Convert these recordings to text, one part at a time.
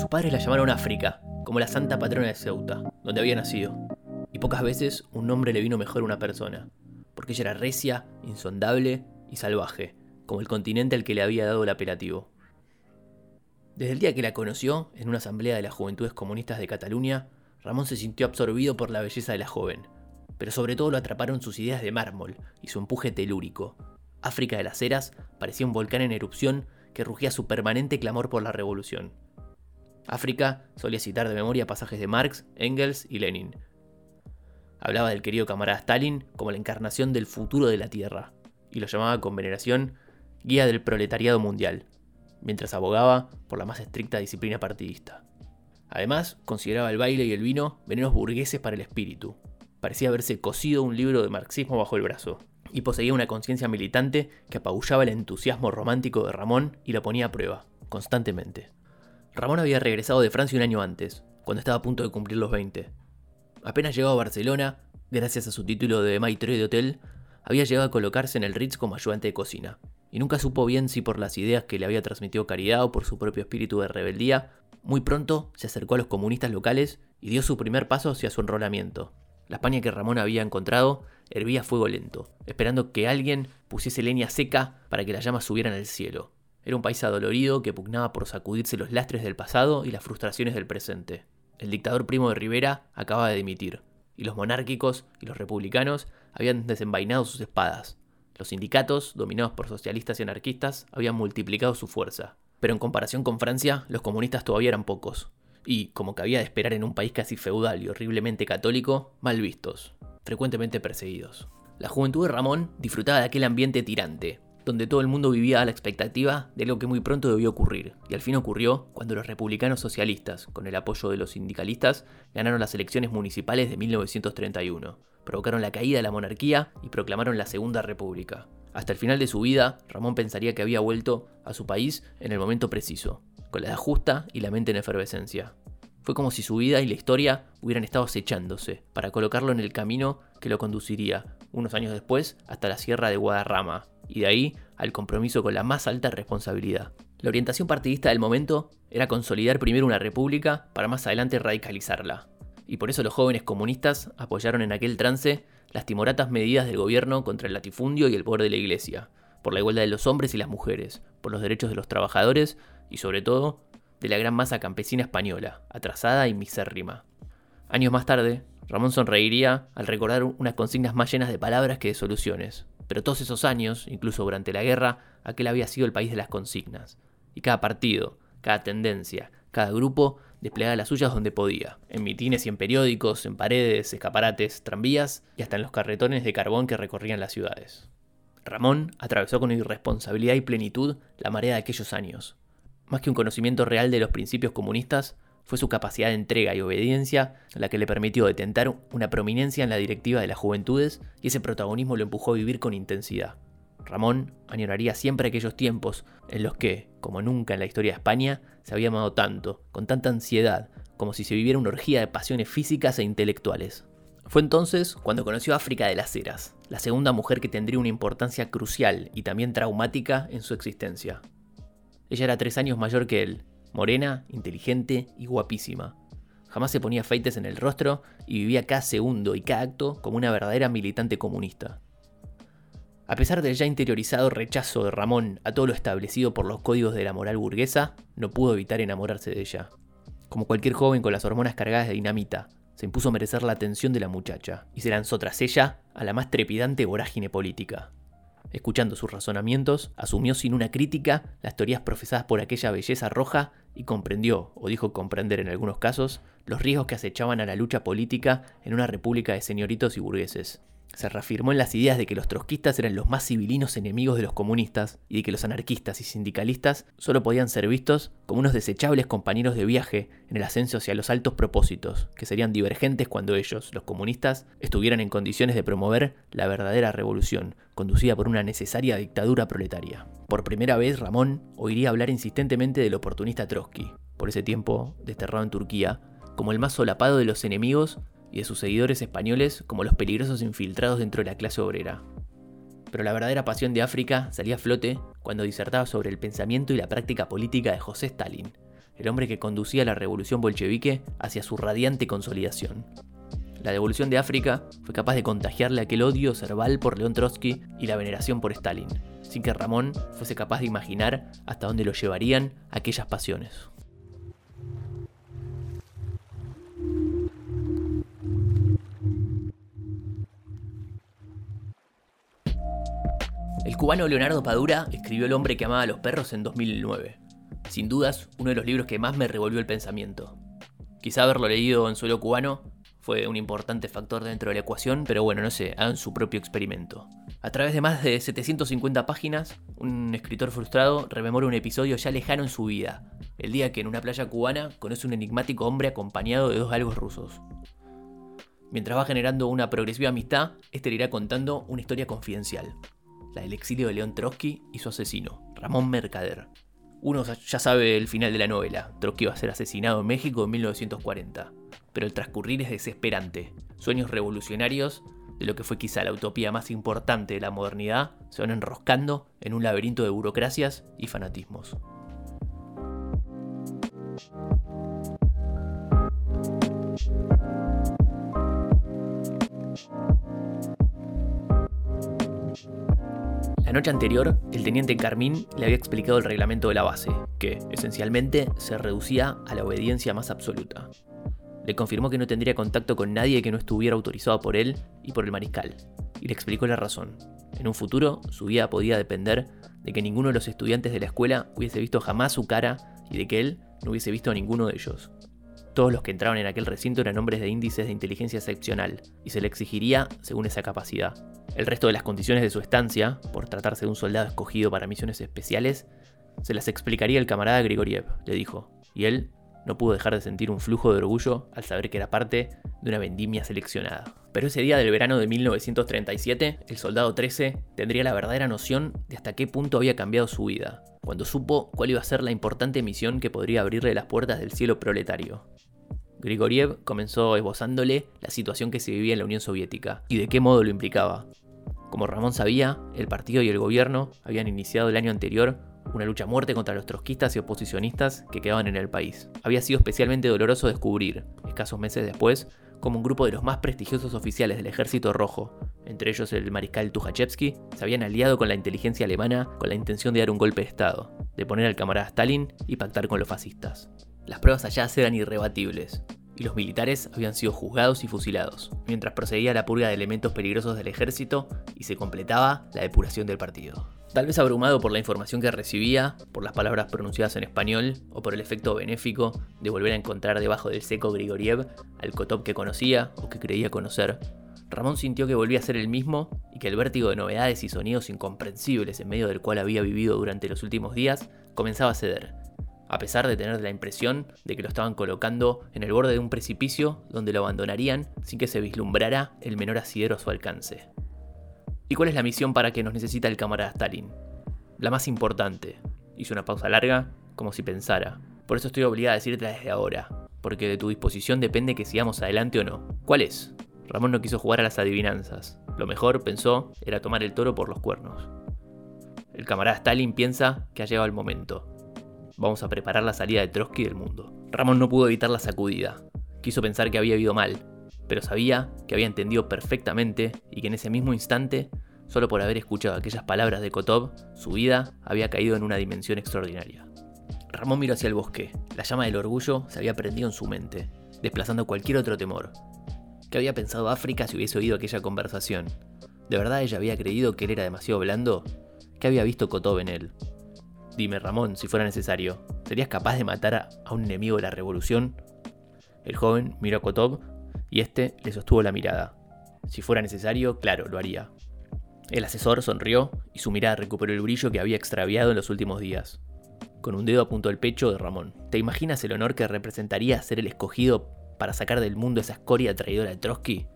Sus padres la llamaron África, como la santa patrona de Ceuta, donde había nacido. Y pocas veces un nombre le vino mejor a una persona, porque ella era recia, insondable y salvaje, como el continente al que le había dado el apelativo. Desde el día que la conoció, en una asamblea de las Juventudes Comunistas de Cataluña, Ramón se sintió absorbido por la belleza de la joven, pero sobre todo lo atraparon sus ideas de mármol y su empuje telúrico. África de las Heras parecía un volcán en erupción que rugía su permanente clamor por la revolución. África solía citar de memoria pasajes de Marx, Engels y Lenin. Hablaba del querido camarada Stalin como la encarnación del futuro de la Tierra, y lo llamaba con veneración guía del proletariado mundial, mientras abogaba por la más estricta disciplina partidista. Además, consideraba el baile y el vino venenos burgueses para el espíritu. Parecía haberse cosido un libro de marxismo bajo el brazo, y poseía una conciencia militante que apabullaba el entusiasmo romántico de Ramón y lo ponía a prueba, constantemente. Ramón había regresado de Francia un año antes, cuando estaba a punto de cumplir los 20. Apenas llegó a Barcelona, gracias a su título de maitre de hotel, había llegado a colocarse en el Ritz como ayudante de cocina, y nunca supo bien si por las ideas que le había transmitido Caridad o por su propio espíritu de rebeldía muy pronto se acercó a los comunistas locales y dio su primer paso hacia su enrolamiento. La España que Ramón había encontrado hervía a fuego lento, esperando que alguien pusiese leña seca para que las llamas subieran al cielo. Era un país adolorido que pugnaba por sacudirse los lastres del pasado y las frustraciones del presente. El dictador primo de Rivera acababa de dimitir, y los monárquicos y los republicanos habían desenvainado sus espadas. Los sindicatos, dominados por socialistas y anarquistas, habían multiplicado su fuerza. Pero en comparación con Francia, los comunistas todavía eran pocos, y, como cabía de esperar en un país casi feudal y horriblemente católico, mal vistos, frecuentemente perseguidos. La juventud de Ramón disfrutaba de aquel ambiente tirante, donde todo el mundo vivía a la expectativa de lo que muy pronto debió ocurrir, y al fin ocurrió cuando los republicanos socialistas, con el apoyo de los sindicalistas, ganaron las elecciones municipales de 1931, provocaron la caída de la monarquía y proclamaron la Segunda República. Hasta el final de su vida, Ramón pensaría que había vuelto a su país en el momento preciso, con la edad justa y la mente en efervescencia. Fue como si su vida y la historia hubieran estado acechándose para colocarlo en el camino que lo conduciría, unos años después, hasta la sierra de Guadarrama, y de ahí al compromiso con la más alta responsabilidad. La orientación partidista del momento era consolidar primero una república para más adelante radicalizarla. Y por eso los jóvenes comunistas apoyaron en aquel trance las timoratas medidas del gobierno contra el latifundio y el poder de la iglesia, por la igualdad de los hombres y las mujeres, por los derechos de los trabajadores y sobre todo de la gran masa campesina española, atrasada y misérrima. Años más tarde, Ramón sonreiría al recordar unas consignas más llenas de palabras que de soluciones, pero todos esos años, incluso durante la guerra, aquel había sido el país de las consignas. Y cada partido, cada tendencia, cada grupo desplegaba las suyas donde podía, en mitines y en periódicos, en paredes, escaparates, tranvías y hasta en los carretones de carbón que recorrían las ciudades. Ramón atravesó con irresponsabilidad y plenitud la marea de aquellos años. Más que un conocimiento real de los principios comunistas, fue su capacidad de entrega y obediencia la que le permitió detentar una prominencia en la directiva de las juventudes y ese protagonismo lo empujó a vivir con intensidad. Ramón añoraría siempre aquellos tiempos en los que, como nunca en la historia de España, se había amado tanto, con tanta ansiedad, como si se viviera una orgía de pasiones físicas e intelectuales. Fue entonces cuando conoció a África de las Heras, la segunda mujer que tendría una importancia crucial y también traumática en su existencia. Ella era tres años mayor que él, morena, inteligente y guapísima. Jamás se ponía feites en el rostro y vivía cada segundo y cada acto como una verdadera militante comunista. A pesar del ya interiorizado rechazo de Ramón a todo lo establecido por los códigos de la moral burguesa, no pudo evitar enamorarse de ella. Como cualquier joven con las hormonas cargadas de dinamita, se impuso merecer la atención de la muchacha y se lanzó tras ella a la más trepidante vorágine política. Escuchando sus razonamientos, asumió sin una crítica las teorías profesadas por aquella belleza roja y comprendió, o dijo comprender en algunos casos, los riesgos que acechaban a la lucha política en una república de señoritos y burgueses. Se reafirmó en las ideas de que los trotskistas eran los más civilinos enemigos de los comunistas y de que los anarquistas y sindicalistas solo podían ser vistos como unos desechables compañeros de viaje en el ascenso hacia los altos propósitos, que serían divergentes cuando ellos, los comunistas, estuvieran en condiciones de promover la verdadera revolución, conducida por una necesaria dictadura proletaria. Por primera vez, Ramón oiría hablar insistentemente del oportunista Trotsky, por ese tiempo desterrado en Turquía, como el más solapado de los enemigos y de sus seguidores españoles como los peligrosos infiltrados dentro de la clase obrera. Pero la verdadera pasión de África salía a flote cuando disertaba sobre el pensamiento y la práctica política de José Stalin, el hombre que conducía la revolución bolchevique hacia su radiante consolidación. La devolución de África fue capaz de contagiarle aquel odio cerval por León Trotsky y la veneración por Stalin, sin que Ramón fuese capaz de imaginar hasta dónde lo llevarían aquellas pasiones. El cubano Leonardo Padura escribió El hombre que amaba a los perros en 2009. Sin dudas, uno de los libros que más me revolvió el pensamiento. Quizá haberlo leído en suelo cubano fue un importante factor dentro de la ecuación, pero bueno, no sé, hagan su propio experimento. A través de más de 750 páginas, un escritor frustrado rememora un episodio ya lejano en su vida, el día que en una playa cubana conoce un enigmático hombre acompañado de dos galgos rusos. Mientras va generando una progresiva amistad, este le irá contando una historia confidencial, la del exilio de León Trotsky y su asesino, Ramón Mercader. Uno ya sabe el final de la novela, Trotsky va a ser asesinado en México en 1940 pero el transcurrir es desesperante. Sueños revolucionarios de lo que fue quizá la utopía más importante de la modernidad se van enroscando en un laberinto de burocracias y fanatismos. La noche anterior, el teniente Carmín le había explicado el reglamento de la base, que, esencialmente, se reducía a la obediencia más absoluta. Le confirmó que no tendría contacto con nadie que no estuviera autorizado por él y por el mariscal, y le explicó la razón. En un futuro, su vida podía depender de que ninguno de los estudiantes de la escuela hubiese visto jamás su cara y de que él no hubiese visto a ninguno de ellos. Todos los que entraban en aquel recinto eran hombres de índices de inteligencia excepcional, y se le exigiría según esa capacidad. El resto de las condiciones de su estancia, por tratarse de un soldado escogido para misiones especiales, se las explicaría el camarada Grigoriev, le dijo, y él no pudo dejar de sentir un flujo de orgullo al saber que era parte de una vendimia seleccionada. Pero ese día del verano de 1937, el soldado 13 tendría la verdadera noción de hasta qué punto había cambiado su vida, cuando supo cuál iba a ser la importante misión que podría abrirle las puertas del cielo proletario. Grigoriev comenzó esbozándole la situación que se vivía en la Unión Soviética y de qué modo lo implicaba. Como Ramón sabía, el partido y el gobierno habían iniciado el año anterior una lucha a muerte contra los trotskistas y oposicionistas que quedaban en el país. Había sido especialmente doloroso descubrir, escasos meses después, como un grupo de los más prestigiosos oficiales del Ejército Rojo, entre ellos el mariscal Tukhachevsky, se habían aliado con la inteligencia alemana con la intención de dar un golpe de Estado, de poner al camarada Stalin y pactar con los fascistas. Las pruebas allá eran irrebatibles, y los militares habían sido juzgados y fusilados, mientras procedía la purga de elementos peligrosos del ejército y se completaba la depuración del partido. Tal vez abrumado por la información que recibía, por las palabras pronunciadas en español o por el efecto benéfico de volver a encontrar debajo del seco Grigoriev al Kotov que conocía o que creía conocer, Ramón sintió que volvía a ser el mismo y que el vértigo de novedades y sonidos incomprensibles en medio del cual había vivido durante los últimos días comenzaba a ceder, a pesar de tener la impresión de que lo estaban colocando en el borde de un precipicio donde lo abandonarían sin que se vislumbrara el menor asidero a su alcance. ¿Y cuál es la misión para que nos necesita el camarada Stalin? La más importante. Hizo una pausa larga, como si pensara. Por eso estoy obligada a decirte desde ahora, porque de tu disposición depende que sigamos adelante o no. ¿Cuál es? Ramón no quiso jugar a las adivinanzas. Lo mejor, pensó, era tomar el toro por los cuernos. El camarada Stalin piensa que ha llegado el momento. Vamos a preparar la salida de Trotsky del mundo. Ramón no pudo evitar la sacudida. Quiso pensar que había ido mal, pero sabía que había entendido perfectamente y que en ese mismo instante, solo por haber escuchado aquellas palabras de Kotov, su vida había caído en una dimensión extraordinaria. Ramón miró hacia el bosque. La llama del orgullo se había prendido en su mente, desplazando cualquier otro temor. ¿Qué había pensado África si hubiese oído aquella conversación? ¿De verdad ella había creído que él era demasiado blando? ¿Qué había visto Kotov en él? Dime, Ramón, si fuera necesario, ¿serías capaz de matar a un enemigo de la revolución? El joven miró a Kotov y este le sostuvo la mirada. Si fuera necesario, claro, lo haría. El asesor sonrió y su mirada recuperó el brillo que había extraviado en los últimos días. Con un dedo apuntó al pecho de Ramón. ¿Te imaginas el honor que representaría ser el escogido para sacar del mundo esa escoria traidora de Trotsky?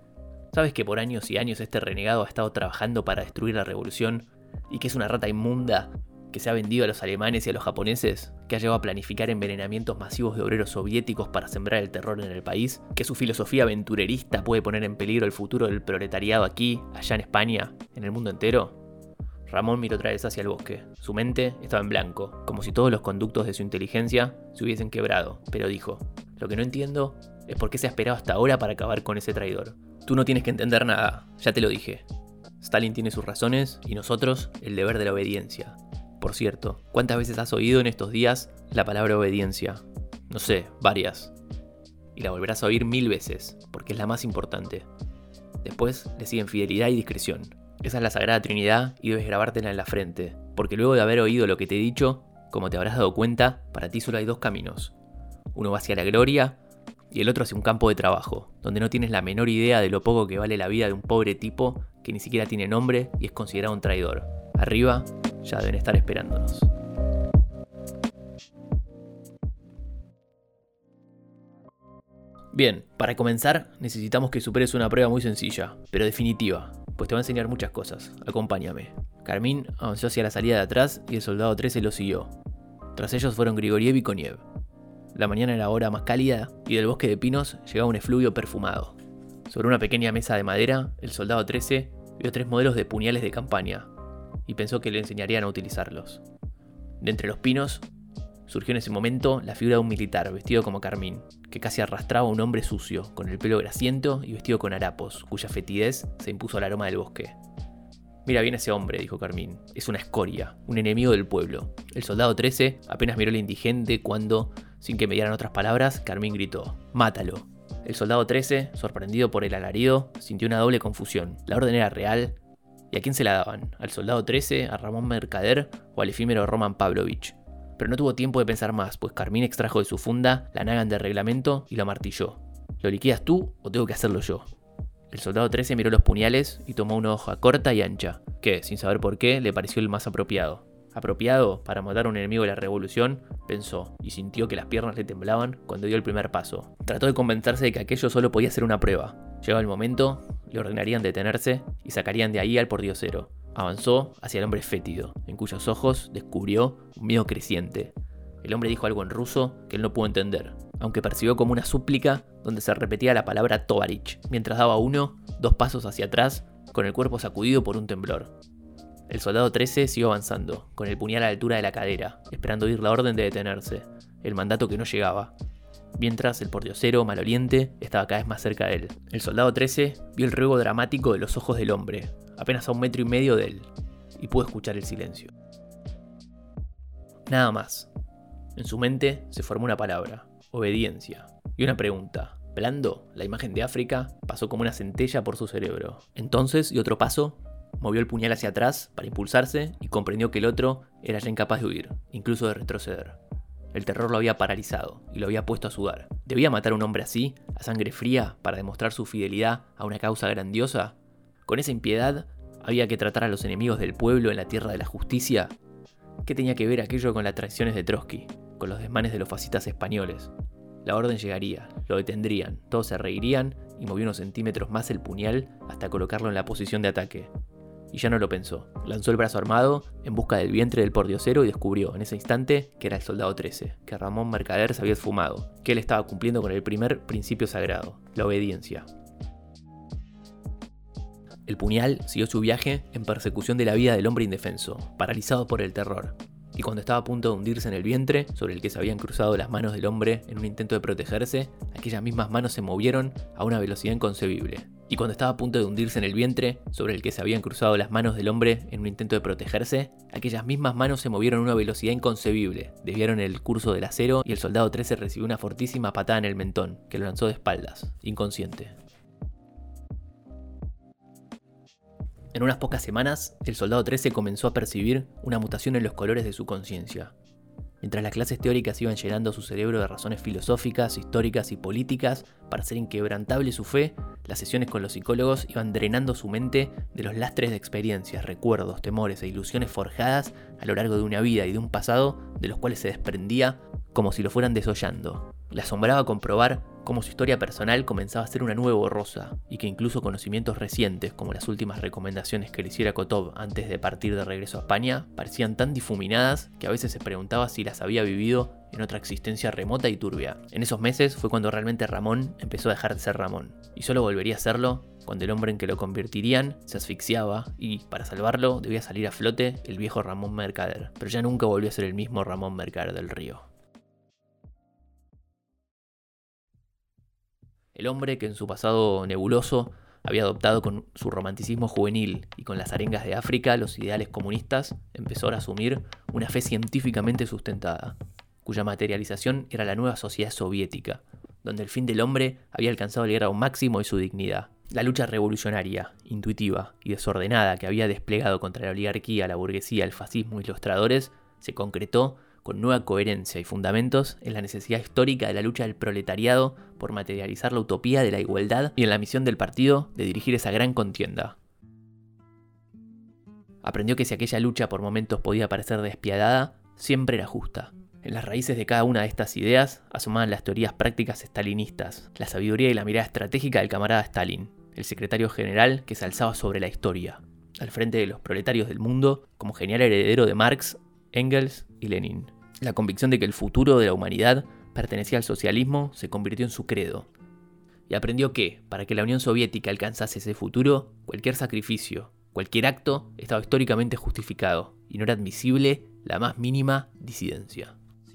¿Sabes que por años y años este renegado ha estado trabajando para destruir la revolución y que es una rata inmunda que se ha vendido a los alemanes y a los japoneses, que ha llegado a planificar envenenamientos masivos de obreros soviéticos para sembrar el terror en el país, que su filosofía aventurerista puede poner en peligro el futuro del proletariado aquí, allá en España, en el mundo entero? Ramón miró otra vez hacia el bosque. Su mente estaba en blanco, como si todos los conductos de su inteligencia se hubiesen quebrado, pero dijo, lo que no entiendo es por qué se ha esperado hasta ahora para acabar con ese traidor. Tú no tienes que entender nada, ya te lo dije. Stalin tiene sus razones y nosotros el deber de la obediencia. Por cierto, ¿cuántas veces has oído en estos días la palabra obediencia? No sé, varias. Y la volverás a oír mil veces, porque es la más importante. Después le siguen fidelidad y discreción. Esa es la Sagrada Trinidad y debes grabártela en la frente, porque luego de haber oído lo que te he dicho, como te habrás dado cuenta, para ti solo hay dos caminos. Uno va hacia la gloria y el otro hacia un campo de trabajo, donde no tienes la menor idea de lo poco que vale la vida de un pobre tipo que ni siquiera tiene nombre y es considerado un traidor. Arriba ya deben estar esperándonos. Bien, para comenzar necesitamos que superes una prueba muy sencilla, pero definitiva, pues te va a enseñar muchas cosas. Acompáñame. Carmín avanzó hacia la salida de atrás y el soldado 13 lo siguió. Tras ellos fueron Grigoriev y Koniev. La mañana era hora más cálida y del bosque de pinos llegaba un efluvio perfumado. Sobre una pequeña mesa de madera, el soldado 13 vio tres modelos de puñales de campaña y pensó que le enseñarían a utilizarlos. De entre los pinos surgió en ese momento la figura de un militar vestido como carmín, que casi arrastraba a un hombre sucio, con el pelo grasiento y vestido con harapos, cuya fetidez se impuso al aroma del bosque. Mira bien ese hombre, dijo Carmín. Es una escoria, un enemigo del pueblo. El soldado 13 apenas miró al indigente cuando, sin que me dieran otras palabras, Carmín gritó: Mátalo. El soldado 13, sorprendido por el alarido, sintió una doble confusión. La orden era real. ¿Y a quién se la daban? ¿Al soldado 13, a Ramón Mercader o al efímero Roman Pavlovich? pero no tuvo tiempo de pensar más, pues Carmín extrajo de su funda la nagan de reglamento y lo martilló. ¿Lo liquidas tú o tengo que hacerlo yo? El soldado 13 miró los puñales y tomó una hoja corta y ancha, que, sin saber por qué, le pareció el más apropiado. Apropiado para matar a un enemigo de la revolución, pensó, y sintió que las piernas le temblaban cuando dio el primer paso. Trató de convencerse de que aquello solo podía ser una prueba. Llegado el momento, le ordenarían detenerse y sacarían de ahí al pordiosero. Avanzó hacia el hombre fétido, en cuyos ojos descubrió un miedo creciente. El hombre dijo algo en ruso que él no pudo entender, aunque percibió como una súplica donde se repetía la palabra Tovarich, mientras daba uno, dos pasos hacia atrás, con el cuerpo sacudido por un temblor. El soldado 13 siguió avanzando, con el puñal a la altura de la cadera, esperando oír la orden de detenerse, el mandato que no llegaba. Mientras el pordiosero, maloliente, estaba cada vez más cerca de él. El soldado 13 vio el ruego dramático de los ojos del hombre, apenas a un metro y medio de él, y pudo escuchar el silencio. Nada más. En su mente se formó una palabra, obediencia, y una pregunta. Blando, la imagen de África, pasó como una centella por su cerebro. Entonces, y otro paso, movió el puñal hacia atrás para impulsarse y comprendió que el otro era ya incapaz de huir, incluso de retroceder. El terror lo había paralizado y lo había puesto a sudar. ¿Debía matar a un hombre así, a sangre fría, para demostrar su fidelidad a una causa grandiosa? Con esa impiedad, había que tratar a los enemigos del pueblo en la tierra de la justicia. ¿Qué tenía que ver aquello con las traiciones de Trotsky, con los desmanes de los fascistas españoles? La orden llegaría, lo detendrían, todos se reirían y movió unos centímetros más el puñal hasta colocarlo en la posición de ataque. Y ya no lo pensó. Lanzó el brazo armado en busca del vientre del pordiosero y descubrió en ese instante que era el soldado 13, que Ramón Mercader se había esfumado, que él estaba cumpliendo con el primer principio sagrado, la obediencia. El puñal siguió su viaje en persecución de la vida del hombre indefenso, paralizado por el terror. Y cuando estaba a punto de hundirse en el vientre, sobre el que se habían cruzado las manos del hombre en un intento de protegerse, aquellas mismas manos se movieron a una velocidad inconcebible. Y cuando estaba a punto de hundirse en el vientre, sobre el que se habían cruzado las manos del hombre en un intento de protegerse, aquellas mismas manos se movieron a una velocidad inconcebible, desviaron el curso del acero y el soldado 13 recibió una fortísima patada en el mentón, que lo lanzó de espaldas, inconsciente. En unas pocas semanas, el soldado 13 comenzó a percibir una mutación en los colores de su conciencia. Mientras las clases teóricas iban llenando su cerebro de razones filosóficas, históricas y políticas para hacer inquebrantable su fe, las sesiones con los psicólogos iban drenando su mente de los lastres de experiencias, recuerdos, temores e ilusiones forjadas a lo largo de una vida y de un pasado de los cuales se desprendía como si lo fueran desollando. Le asombraba comprobar cómo su historia personal comenzaba a ser una nueva borrosa, y que incluso conocimientos recientes, como las últimas recomendaciones que le hiciera Kotov antes de partir de regreso a España, parecían tan difuminadas que a veces se preguntaba si las había vivido en otra existencia remota y turbia. En esos meses fue cuando realmente Ramón empezó a dejar de ser Ramón, y solo volvería a serlo cuando el hombre en que lo convertirían se asfixiaba y, para salvarlo, debía salir a flote el viejo Ramón Mercader, pero ya nunca volvió a ser el mismo Ramón Mercader del Río. El hombre que en su pasado nebuloso había adoptado con su romanticismo juvenil y con las arengas de África los ideales comunistas, empezó a asumir una fe científicamente sustentada, cuya materialización era la nueva sociedad soviética, donde el fin del hombre había alcanzado el grado máximo de su dignidad. La lucha revolucionaria, intuitiva y desordenada que había desplegado contra la oligarquía, la burguesía, el fascismo y los tradores se concretó con nueva coherencia y fundamentos en la necesidad histórica de la lucha del proletariado por materializar la utopía de la igualdad y en la misión del partido de dirigir esa gran contienda. Aprendió que si aquella lucha por momentos podía parecer despiadada, siempre era justa. En las raíces de cada una de estas ideas asomaban las teorías prácticas estalinistas, la sabiduría y la mirada estratégica del camarada Stalin, el secretario general que se alzaba sobre la historia, al frente de los proletarios del mundo como genial heredero de Marx, Engels y Lenin. La convicción de que el futuro de la humanidad pertenecía al socialismo se convirtió en su credo. Y aprendió que, para que la Unión Soviética alcanzase ese futuro, cualquier sacrificio, cualquier acto estaba históricamente justificado y no era admisible la más mínima disidencia.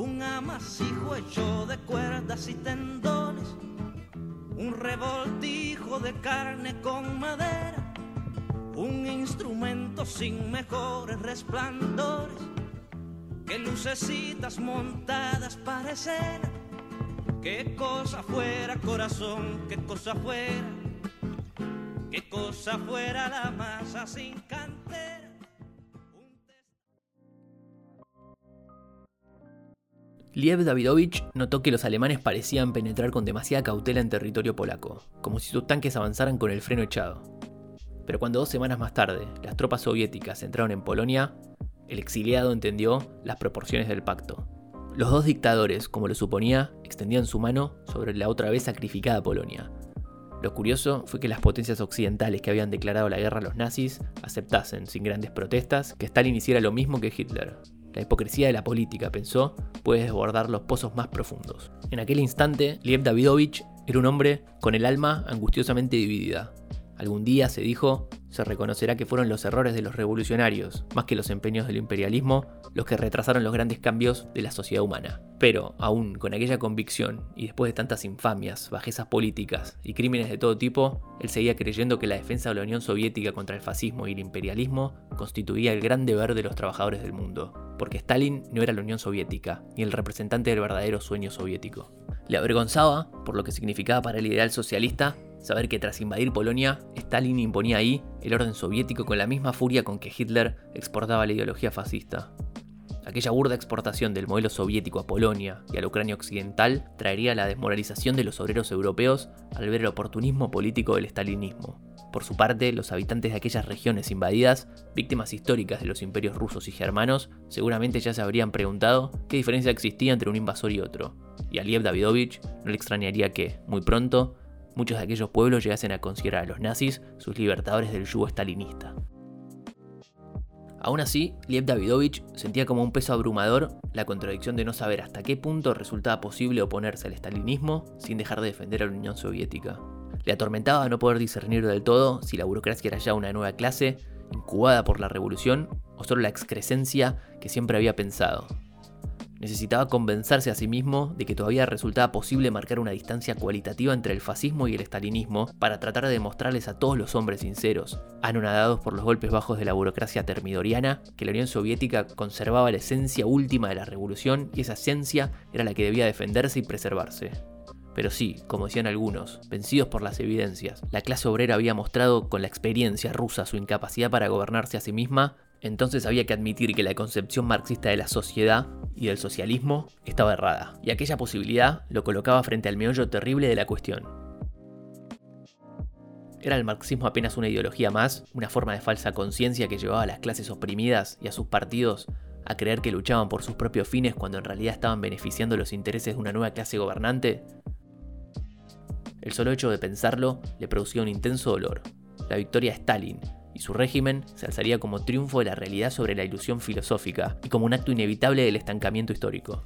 un amasijo hecho de cuerdas y tendones, un revoltijo de carne con madera, un instrumento sin mejores resplandores qué lucecitas montadas para escena, qué cosa fuera corazón, qué cosa fuera, qué cosa fuera la masa sin cantera. Liev Davidovich notó que los alemanes parecían penetrar con demasiada cautela en territorio polaco, como si sus tanques avanzaran con el freno echado. Pero cuando dos semanas más tarde las tropas soviéticas entraron en Polonia, el exiliado entendió las proporciones del pacto. Los dos dictadores, como lo suponía, extendían su mano sobre la otra vez sacrificada Polonia. Lo curioso fue que las potencias occidentales que habían declarado la guerra a los nazis aceptasen, sin grandes protestas, que Stalin hiciera lo mismo que Hitler. La hipocresía de la política, pensó, puede desbordar los pozos más profundos. En aquel instante, Liev Davidovich era un hombre con el alma angustiosamente dividida. Algún día, se dijo, se reconocerá que fueron los errores de los revolucionarios, más que los empeños del imperialismo, los que retrasaron los grandes cambios de la sociedad humana. Pero, aún con aquella convicción, y después de tantas infamias, bajezas políticas y crímenes de todo tipo, él seguía creyendo que la defensa de la Unión Soviética contra el fascismo y el imperialismo constituía el gran deber de los trabajadores del mundo, porque Stalin no era la Unión Soviética, ni el representante del verdadero sueño soviético. Le avergonzaba, por lo que significaba para el ideal socialista, Saber que tras invadir Polonia, Stalin imponía ahí el orden soviético con la misma furia con que Hitler exportaba la ideología fascista. Aquella burda exportación del modelo soviético a Polonia y a la Ucrania occidental traería la desmoralización de los obreros europeos al ver el oportunismo político del stalinismo. Por su parte, los habitantes de aquellas regiones invadidas, víctimas históricas de los imperios rusos y germanos, seguramente ya se habrían preguntado qué diferencia existía entre un invasor y otro. Y a Liev Davidovich no le extrañaría que, muy pronto, muchos de aquellos pueblos llegasen a considerar a los nazis sus libertadores del yugo estalinista. Aún así, Liev Davidovich sentía como un peso abrumador la contradicción de no saber hasta qué punto resultaba posible oponerse al estalinismo sin dejar de defender a la Unión Soviética. Le atormentaba no poder discernir del todo si la burocracia era ya una nueva clase, incubada por la revolución, o solo la excrescencia que siempre había pensado. Necesitaba convencerse a sí mismo de que todavía resultaba posible marcar una distancia cualitativa entre el fascismo y el estalinismo para tratar de demostrarles a todos los hombres sinceros, anonadados por los golpes bajos de la burocracia termidoriana, que la Unión Soviética conservaba la esencia última de la revolución y esa esencia era la que debía defenderse y preservarse. Pero sí, como decían algunos, vencidos por las evidencias, la clase obrera había mostrado con la experiencia rusa su incapacidad para gobernarse a sí misma, entonces había que admitir que la concepción marxista de la sociedad y del socialismo estaba errada, y aquella posibilidad lo colocaba frente al meollo terrible de la cuestión. ¿Era el marxismo apenas una ideología más, una forma de falsa conciencia que llevaba a las clases oprimidas y a sus partidos a creer que luchaban por sus propios fines cuando en realidad estaban beneficiando los intereses de una nueva clase gobernante? El solo hecho de pensarlo le producía un intenso dolor. La victoria de Stalin y su régimen se alzaría como triunfo de la realidad sobre la ilusión filosófica y como un acto inevitable del estancamiento histórico.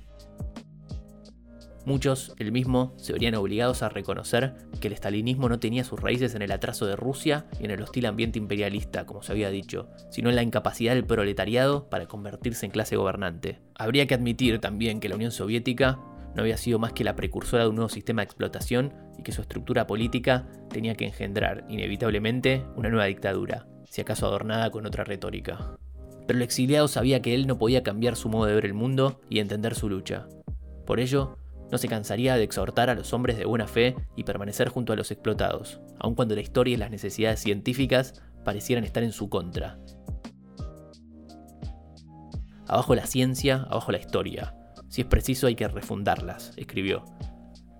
Muchos, el mismo, se verían obligados a reconocer que el estalinismo no tenía sus raíces en el atraso de Rusia y en el hostil ambiente imperialista, como se había dicho, sino en la incapacidad del proletariado para convertirse en clase gobernante. Habría que admitir también que la Unión Soviética no había sido más que la precursora de un nuevo sistema de explotación y que su estructura política tenía que engendrar inevitablemente una nueva dictadura, si acaso adornada con otra retórica. Pero el exiliado sabía que él no podía cambiar su modo de ver el mundo y entender su lucha. Por ello, no se cansaría de exhortar a los hombres de buena fe y permanecer junto a los explotados, aun cuando la historia y las necesidades científicas parecieran estar en su contra. Abajo la ciencia, abajo la historia, si es preciso hay que refundarlas, escribió.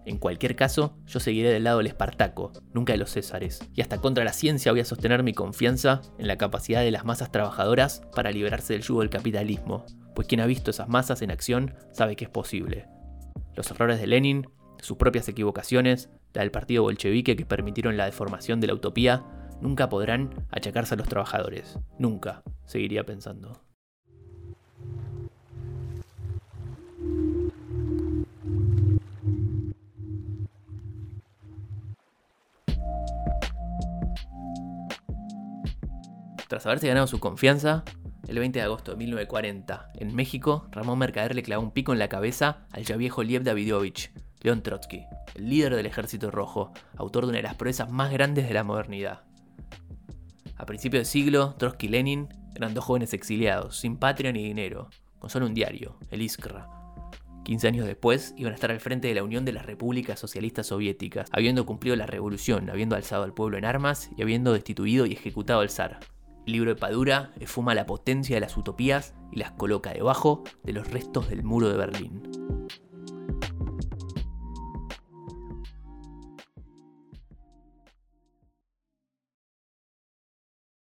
En cualquier caso, yo seguiré del lado del Espartaco, nunca de los Césares, y hasta contra la ciencia voy a sostener mi confianza en la capacidad de las masas trabajadoras para liberarse del yugo del capitalismo, pues quien ha visto esas masas en acción sabe que es posible. Los errores de Lenin, sus propias equivocaciones, la del partido bolchevique que permitieron la deformación de la utopía, nunca podrán achacarse a los trabajadores. Nunca, seguiría pensando. Tras haberse ganado su confianza, el 20 de agosto de 1940, en México, Ramón Mercader le clavó un pico en la cabeza al ya viejo Liev Davidovich, León Trotsky, el líder del Ejército Rojo, autor de una de las proezas más grandes de la modernidad. A principios de siglo, Trotsky y Lenin eran dos jóvenes exiliados, sin patria ni dinero, con solo un diario, el Iskra. 15 años después iban a estar al frente de la Unión de las Repúblicas Socialistas Soviéticas, habiendo cumplido la revolución, habiendo alzado al pueblo en armas y habiendo destituido y ejecutado al zar, el libro de Padura esfuma la potencia de las utopías y las coloca debajo de los restos del muro de Berlín.